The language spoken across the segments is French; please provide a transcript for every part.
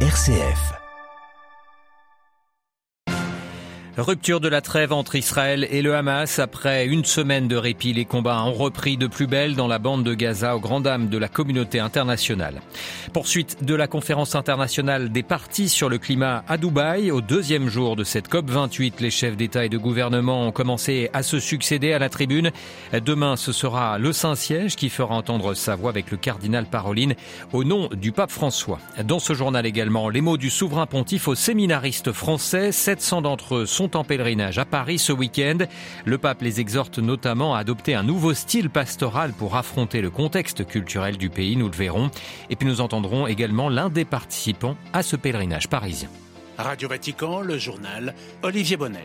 RCF. Rupture de la trêve entre Israël et le Hamas. Après une semaine de répit, les combats ont repris de plus belle dans la bande de Gaza aux grandes dames de la communauté internationale. Poursuite de la conférence internationale des partis sur le climat à Dubaï. Au deuxième jour de cette COP28, les chefs d'État et de gouvernement ont commencé à se succéder à la tribune. Demain, ce sera le Saint-Siège qui fera entendre sa voix avec le cardinal Paroline au nom du pape François. Dans ce journal également, les mots du souverain pontife aux séminaristes français. 700 d'entre eux sont en pèlerinage à Paris ce week-end. Le pape les exhorte notamment à adopter un nouveau style pastoral pour affronter le contexte culturel du pays, nous le verrons. Et puis nous entendrons également l'un des participants à ce pèlerinage parisien. Radio Vatican, le journal Olivier Bonnel.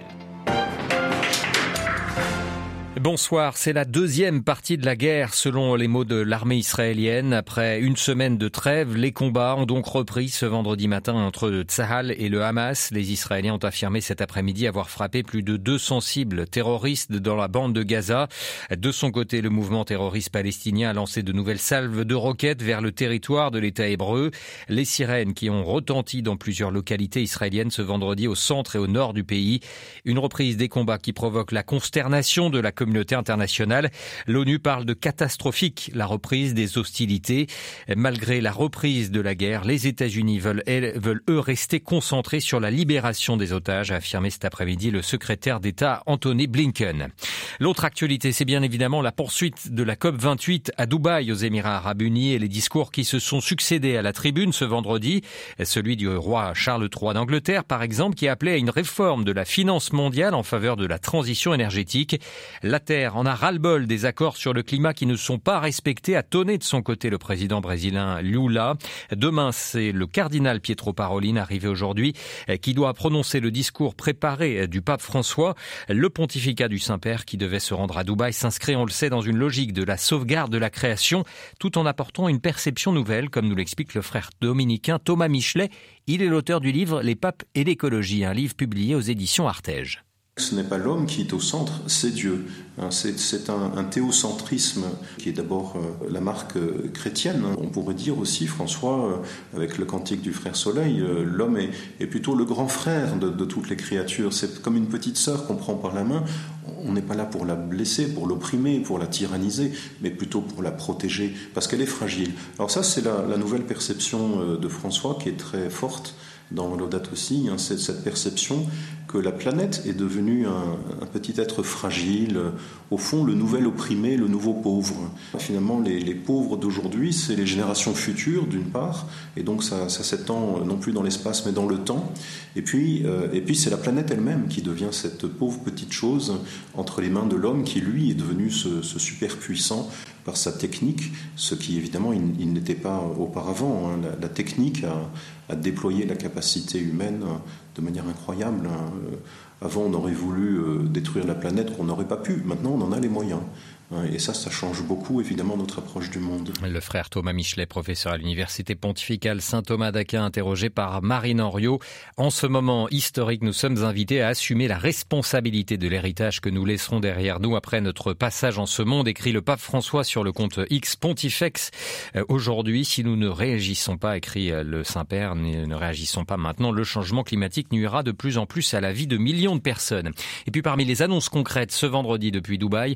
Bonsoir, c'est la deuxième partie de la guerre selon les mots de l'armée israélienne. Après une semaine de trêve, les combats ont donc repris ce vendredi matin entre Tsahal et le Hamas. Les Israéliens ont affirmé cet après-midi avoir frappé plus de 200 cibles terroristes dans la bande de Gaza. De son côté, le mouvement terroriste palestinien a lancé de nouvelles salves de roquettes vers le territoire de l'État hébreu. Les sirènes qui ont retenti dans plusieurs localités israéliennes ce vendredi au centre et au nord du pays. Une reprise des combats qui provoque la consternation de la communauté internationale. L'ONU parle de catastrophique la reprise des hostilités. Malgré la reprise de la guerre, les États-Unis veulent, veulent eux rester concentrés sur la libération des otages, a affirmé cet après-midi le secrétaire d'État Anthony Blinken. L'autre actualité, c'est bien évidemment la poursuite de la COP 28 à Dubaï aux Émirats arabes unis et les discours qui se sont succédés à la tribune ce vendredi. Celui du roi Charles III d'Angleterre, par exemple, qui appelait à une réforme de la finance mondiale en faveur de la transition énergétique. La Terre en a ras-le-bol des accords sur le climat qui ne sont pas respectés, a tonné de son côté le président brésilien Lula. Demain, c'est le cardinal Pietro Parolin, arrivé aujourd'hui, qui doit prononcer le discours préparé du pape François. Le pontificat du Saint-Père qui devait se rendre à Dubaï s'inscrit, on le sait, dans une logique de la sauvegarde de la création, tout en apportant une perception nouvelle, comme nous l'explique le frère dominicain Thomas Michelet. Il est l'auteur du livre Les papes et l'écologie, un livre publié aux éditions Artege. Ce n'est pas l'homme qui est au centre, c'est Dieu. C'est un, théocentrisme qui est d'abord euh, la marque euh, chrétienne. On pourrait dire aussi, François, euh, avec le cantique du frère Soleil, l'homme est, plutôt le grand frère de, toutes les créatures. C'est comme une petite sœur qu'on prend par la main. On n'est pas là pour la blesser, pour l'opprimer, pour la tyranniser, mais plutôt pour la protéger, parce qu'elle est fragile. Alors ça, c'est la, nouvelle perception de François qui est très forte dans Laudato aussi, hein, c'est cette perception que la planète est devenue un, petit être fragile, au fond le nouvel opprimé, le nouveau pauvre. Finalement, les, pauvres d'aujourd'hui, c'est les générations futures d'une part, et donc ça, s'étend non plus dans l'espace mais dans le temps. Et puis, euh, et puis c'est la planète elle-même qui devient cette pauvre petite chose entre les mains de l'homme qui lui est devenu ce, ce super puissant par sa technique, ce qui évidemment il, n'était pas auparavant. Hein. La, technique a, a, déployé la capacité humaine de manière incroyable. Hein. Avant, on aurait voulu euh, détruire la planète qu'on n'aurait pas pu. Maintenant, on en a les moyens. Et ça, ça change beaucoup, évidemment, notre approche du monde. Le frère Thomas Michelet, professeur à l'Université pontificale Saint-Thomas d'Aquin, interrogé par Marine Henriot. En ce moment historique, nous sommes invités à assumer la responsabilité de l'héritage que nous laisserons derrière nous après notre passage en ce monde, écrit le pape François sur le compte X Pontifex. Aujourd'hui, si nous ne réagissons pas, écrit le Saint-Père, ne réagissons pas maintenant, le changement climatique nuira de plus en plus à la vie de millions de personnes. Et puis parmi les annonces concrètes ce vendredi depuis Dubaï,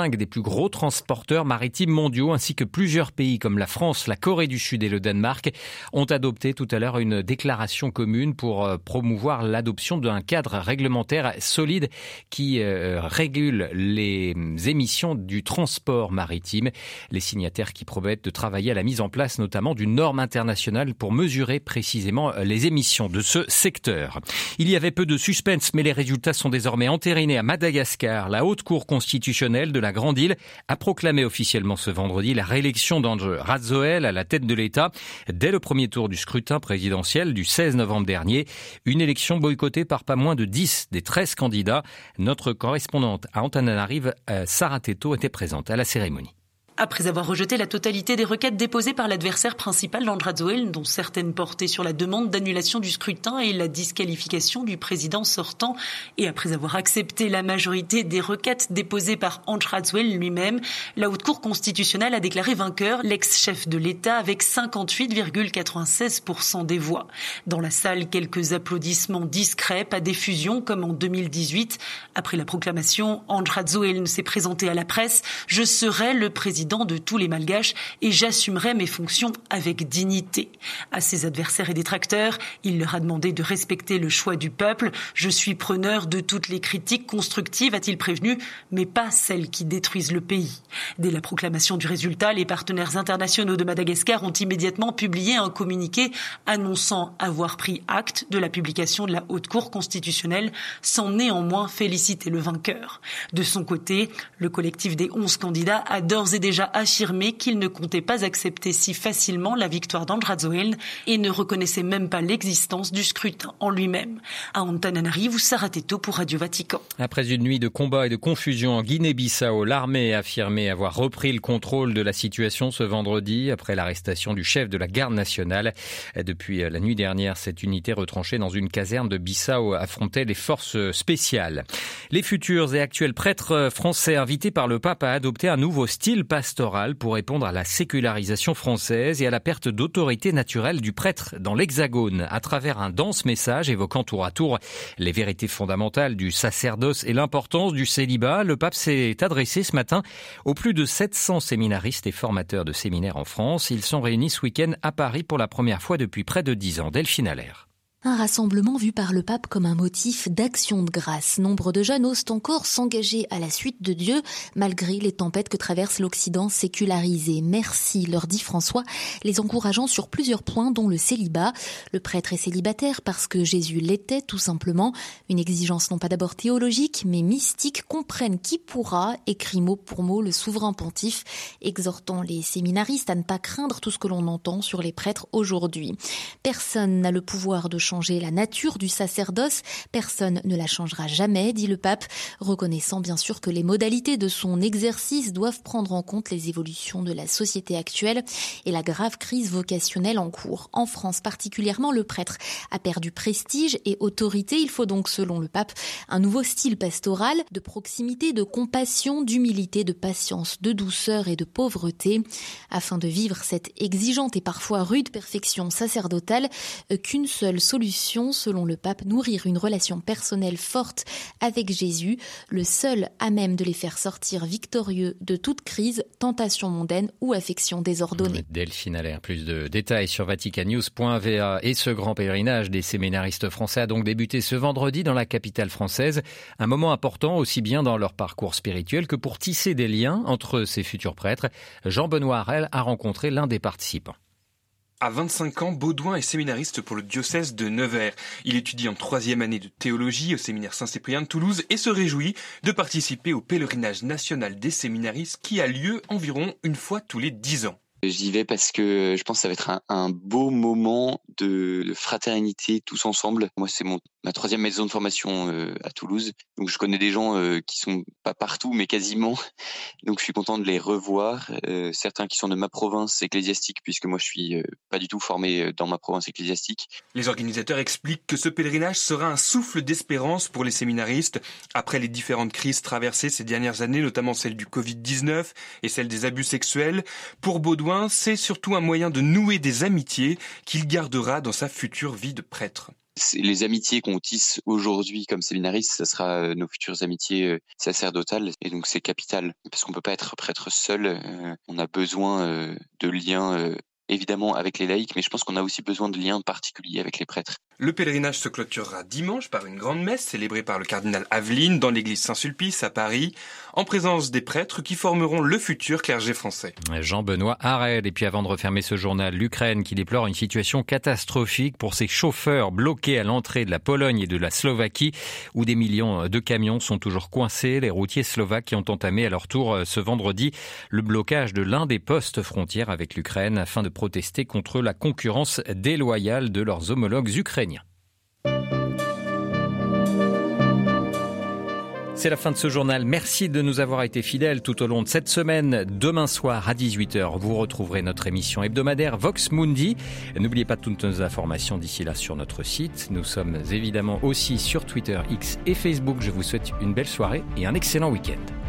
cinq des plus gros transporteurs maritimes mondiaux ainsi que plusieurs pays comme la France, la Corée du Sud et le Danemark ont adopté tout à l'heure une déclaration commune pour promouvoir l'adoption d'un cadre réglementaire solide qui régule les émissions du transport maritime. Les signataires qui promettent de travailler à la mise en place notamment d'une norme internationale pour mesurer précisément les émissions de ce secteur. Il y avait peu de suspense, mais les résultats sont désormais entérinés à Madagascar. La haute cour constitutionnelle de la Grande Île a proclamé officiellement ce vendredi la réélection d'André Razoel à la tête de l'État dès le premier tour du scrutin présidentiel du 16 novembre dernier. Une élection boycottée par pas moins de 10 des 13 candidats. Notre correspondante à Antananarive, Sarah Teto, était présente à la cérémonie. Après avoir rejeté la totalité des requêtes déposées par l'adversaire principal d'Andrazoel, dont certaines portaient sur la demande d'annulation du scrutin et la disqualification du président sortant, et après avoir accepté la majorité des requêtes déposées par Andrazoel lui-même, la Haute Cour constitutionnelle a déclaré vainqueur l'ex-chef de l'État avec 58,96% des voix. Dans la salle, quelques applaudissements discrets, pas d'effusion comme en 2018. Après la proclamation, Andrazoel s'est présenté à la presse. Je serai le président de tous les Malgaches et j'assumerai mes fonctions avec dignité. À ses adversaires et détracteurs, il leur a demandé de respecter le choix du peuple. Je suis preneur de toutes les critiques constructives, a-t-il prévenu, mais pas celles qui détruisent le pays. Dès la proclamation du résultat, les partenaires internationaux de Madagascar ont immédiatement publié un communiqué annonçant avoir pris acte de la publication de la Haute Cour constitutionnelle sans néanmoins féliciter le vainqueur. De son côté, le collectif des onze candidats a d'ores et déjà affirmé qu'il ne comptait pas accepter si facilement la victoire d'Andrazoen et ne reconnaissait même pas l'existence du scrutin en lui-même. À Antananarivo, Sarateto pour Radio Vatican. Après une nuit de combat et de confusion en Guinée-Bissau, l'armée a affirmé avoir repris le contrôle de la situation ce vendredi après l'arrestation du chef de la garde nationale. Depuis la nuit dernière, cette unité retranchée dans une caserne de Bissau affrontait les forces spéciales. Les futurs et actuels prêtres français invités par le pape à adopter un nouveau style pour répondre à la sécularisation française et à la perte d'autorité naturelle du prêtre dans l'Hexagone à travers un dense message évoquant tour à tour les vérités fondamentales du sacerdoce et l'importance du célibat. Le pape s'est adressé ce matin aux plus de 700 séminaristes et formateurs de séminaires en France. Ils sont réunis ce week-end à Paris pour la première fois depuis près de 10 ans. Delphine Allaire. Un rassemblement vu par le pape comme un motif d'action de grâce. Nombre de jeunes osent encore s'engager à la suite de Dieu, malgré les tempêtes que traverse l'Occident sécularisé. Merci, leur dit François, les encourageant sur plusieurs points, dont le célibat. Le prêtre est célibataire parce que Jésus l'était, tout simplement. Une exigence non pas d'abord théologique, mais mystique, comprenne qui pourra, écrit mot pour mot le souverain pontife, exhortant les séminaristes à ne pas craindre tout ce que l'on entend sur les prêtres aujourd'hui. Personne n'a le pouvoir de changer la nature du sacerdoce, personne ne la changera jamais, dit le pape, reconnaissant bien sûr que les modalités de son exercice doivent prendre en compte les évolutions de la société actuelle et la grave crise vocationnelle en cours. En France particulièrement, le prêtre a perdu prestige et autorité. Il faut donc, selon le pape, un nouveau style pastoral de proximité, de compassion, d'humilité, de patience, de douceur et de pauvreté, afin de vivre cette exigeante et parfois rude perfection sacerdotale qu'une seule solution selon le pape, nourrir une relation personnelle forte avec Jésus, le seul à même de les faire sortir victorieux de toute crise, tentation mondaine ou affection désordonnée. Delphine Allaire, plus de détails sur vaticanews.va et ce grand pèlerinage des séminaristes français a donc débuté ce vendredi dans la capitale française. Un moment important aussi bien dans leur parcours spirituel que pour tisser des liens entre ces futurs prêtres. Jean-Benoît Harel a rencontré l'un des participants. À 25 ans, Baudouin est séminariste pour le diocèse de Nevers. Il étudie en troisième année de théologie au séminaire Saint-Cyprien de Toulouse et se réjouit de participer au pèlerinage national des séminaristes qui a lieu environ une fois tous les dix ans. J'y vais parce que je pense que ça va être un, beau moment de, fraternité tous ensemble. Moi, c'est ma troisième maison de formation euh, à Toulouse, donc je connais des gens euh, qui sont pas partout, mais quasiment. Donc je suis content de les revoir. Euh, certains qui sont de ma province ecclésiastique, puisque moi je suis euh, pas du tout formé dans ma province ecclésiastique. Les organisateurs expliquent que ce pèlerinage sera un souffle d'espérance pour les séminaristes après les différentes crises traversées ces dernières années, notamment celle du Covid-19 et celle des abus sexuels. Pour Baudouin c'est surtout un moyen de nouer des amitiés qu'il gardera dans sa future vie de prêtre les amitiés qu'on tisse aujourd'hui comme séminaristes, ça sera euh, nos futures amitiés euh, sacerdotales. Et donc c'est capital, parce qu'on peut pas être prêtre seul. Euh, on a besoin de liens évidemment avec les laïcs, mais je pense qu'on a aussi besoin de liens particuliers avec les prêtres. Le pèlerinage se clôturera dimanche par une grande messe célébrée par le cardinal Aveline dans l'église Saint-Sulpice à Paris, en présence des prêtres qui formeront le futur clergé français. Jean-Benoît Harel. Et puis avant de refermer ce journal, l'Ukraine qui déplore une situation catastrophique pour ses chauffeurs bloqués à l'entrée de la Pologne et de la Slovaquie, où des millions de camions sont toujours coincés. Les routiers slovaques qui ont entamé à leur tour ce vendredi le blocage de l'un des postes frontières avec l'Ukraine afin de protester contre la concurrence déloyale de leurs homologues ukrainiens. C'est la fin de ce journal. Merci de nous avoir été fidèles tout au long de cette semaine. Demain soir à 18h, vous retrouverez notre émission hebdomadaire Vox Mundi. N'oubliez pas toutes nos informations d'ici là sur notre site. Nous sommes évidemment aussi sur Twitter, X et Facebook. Je vous souhaite une belle soirée et un excellent week-end.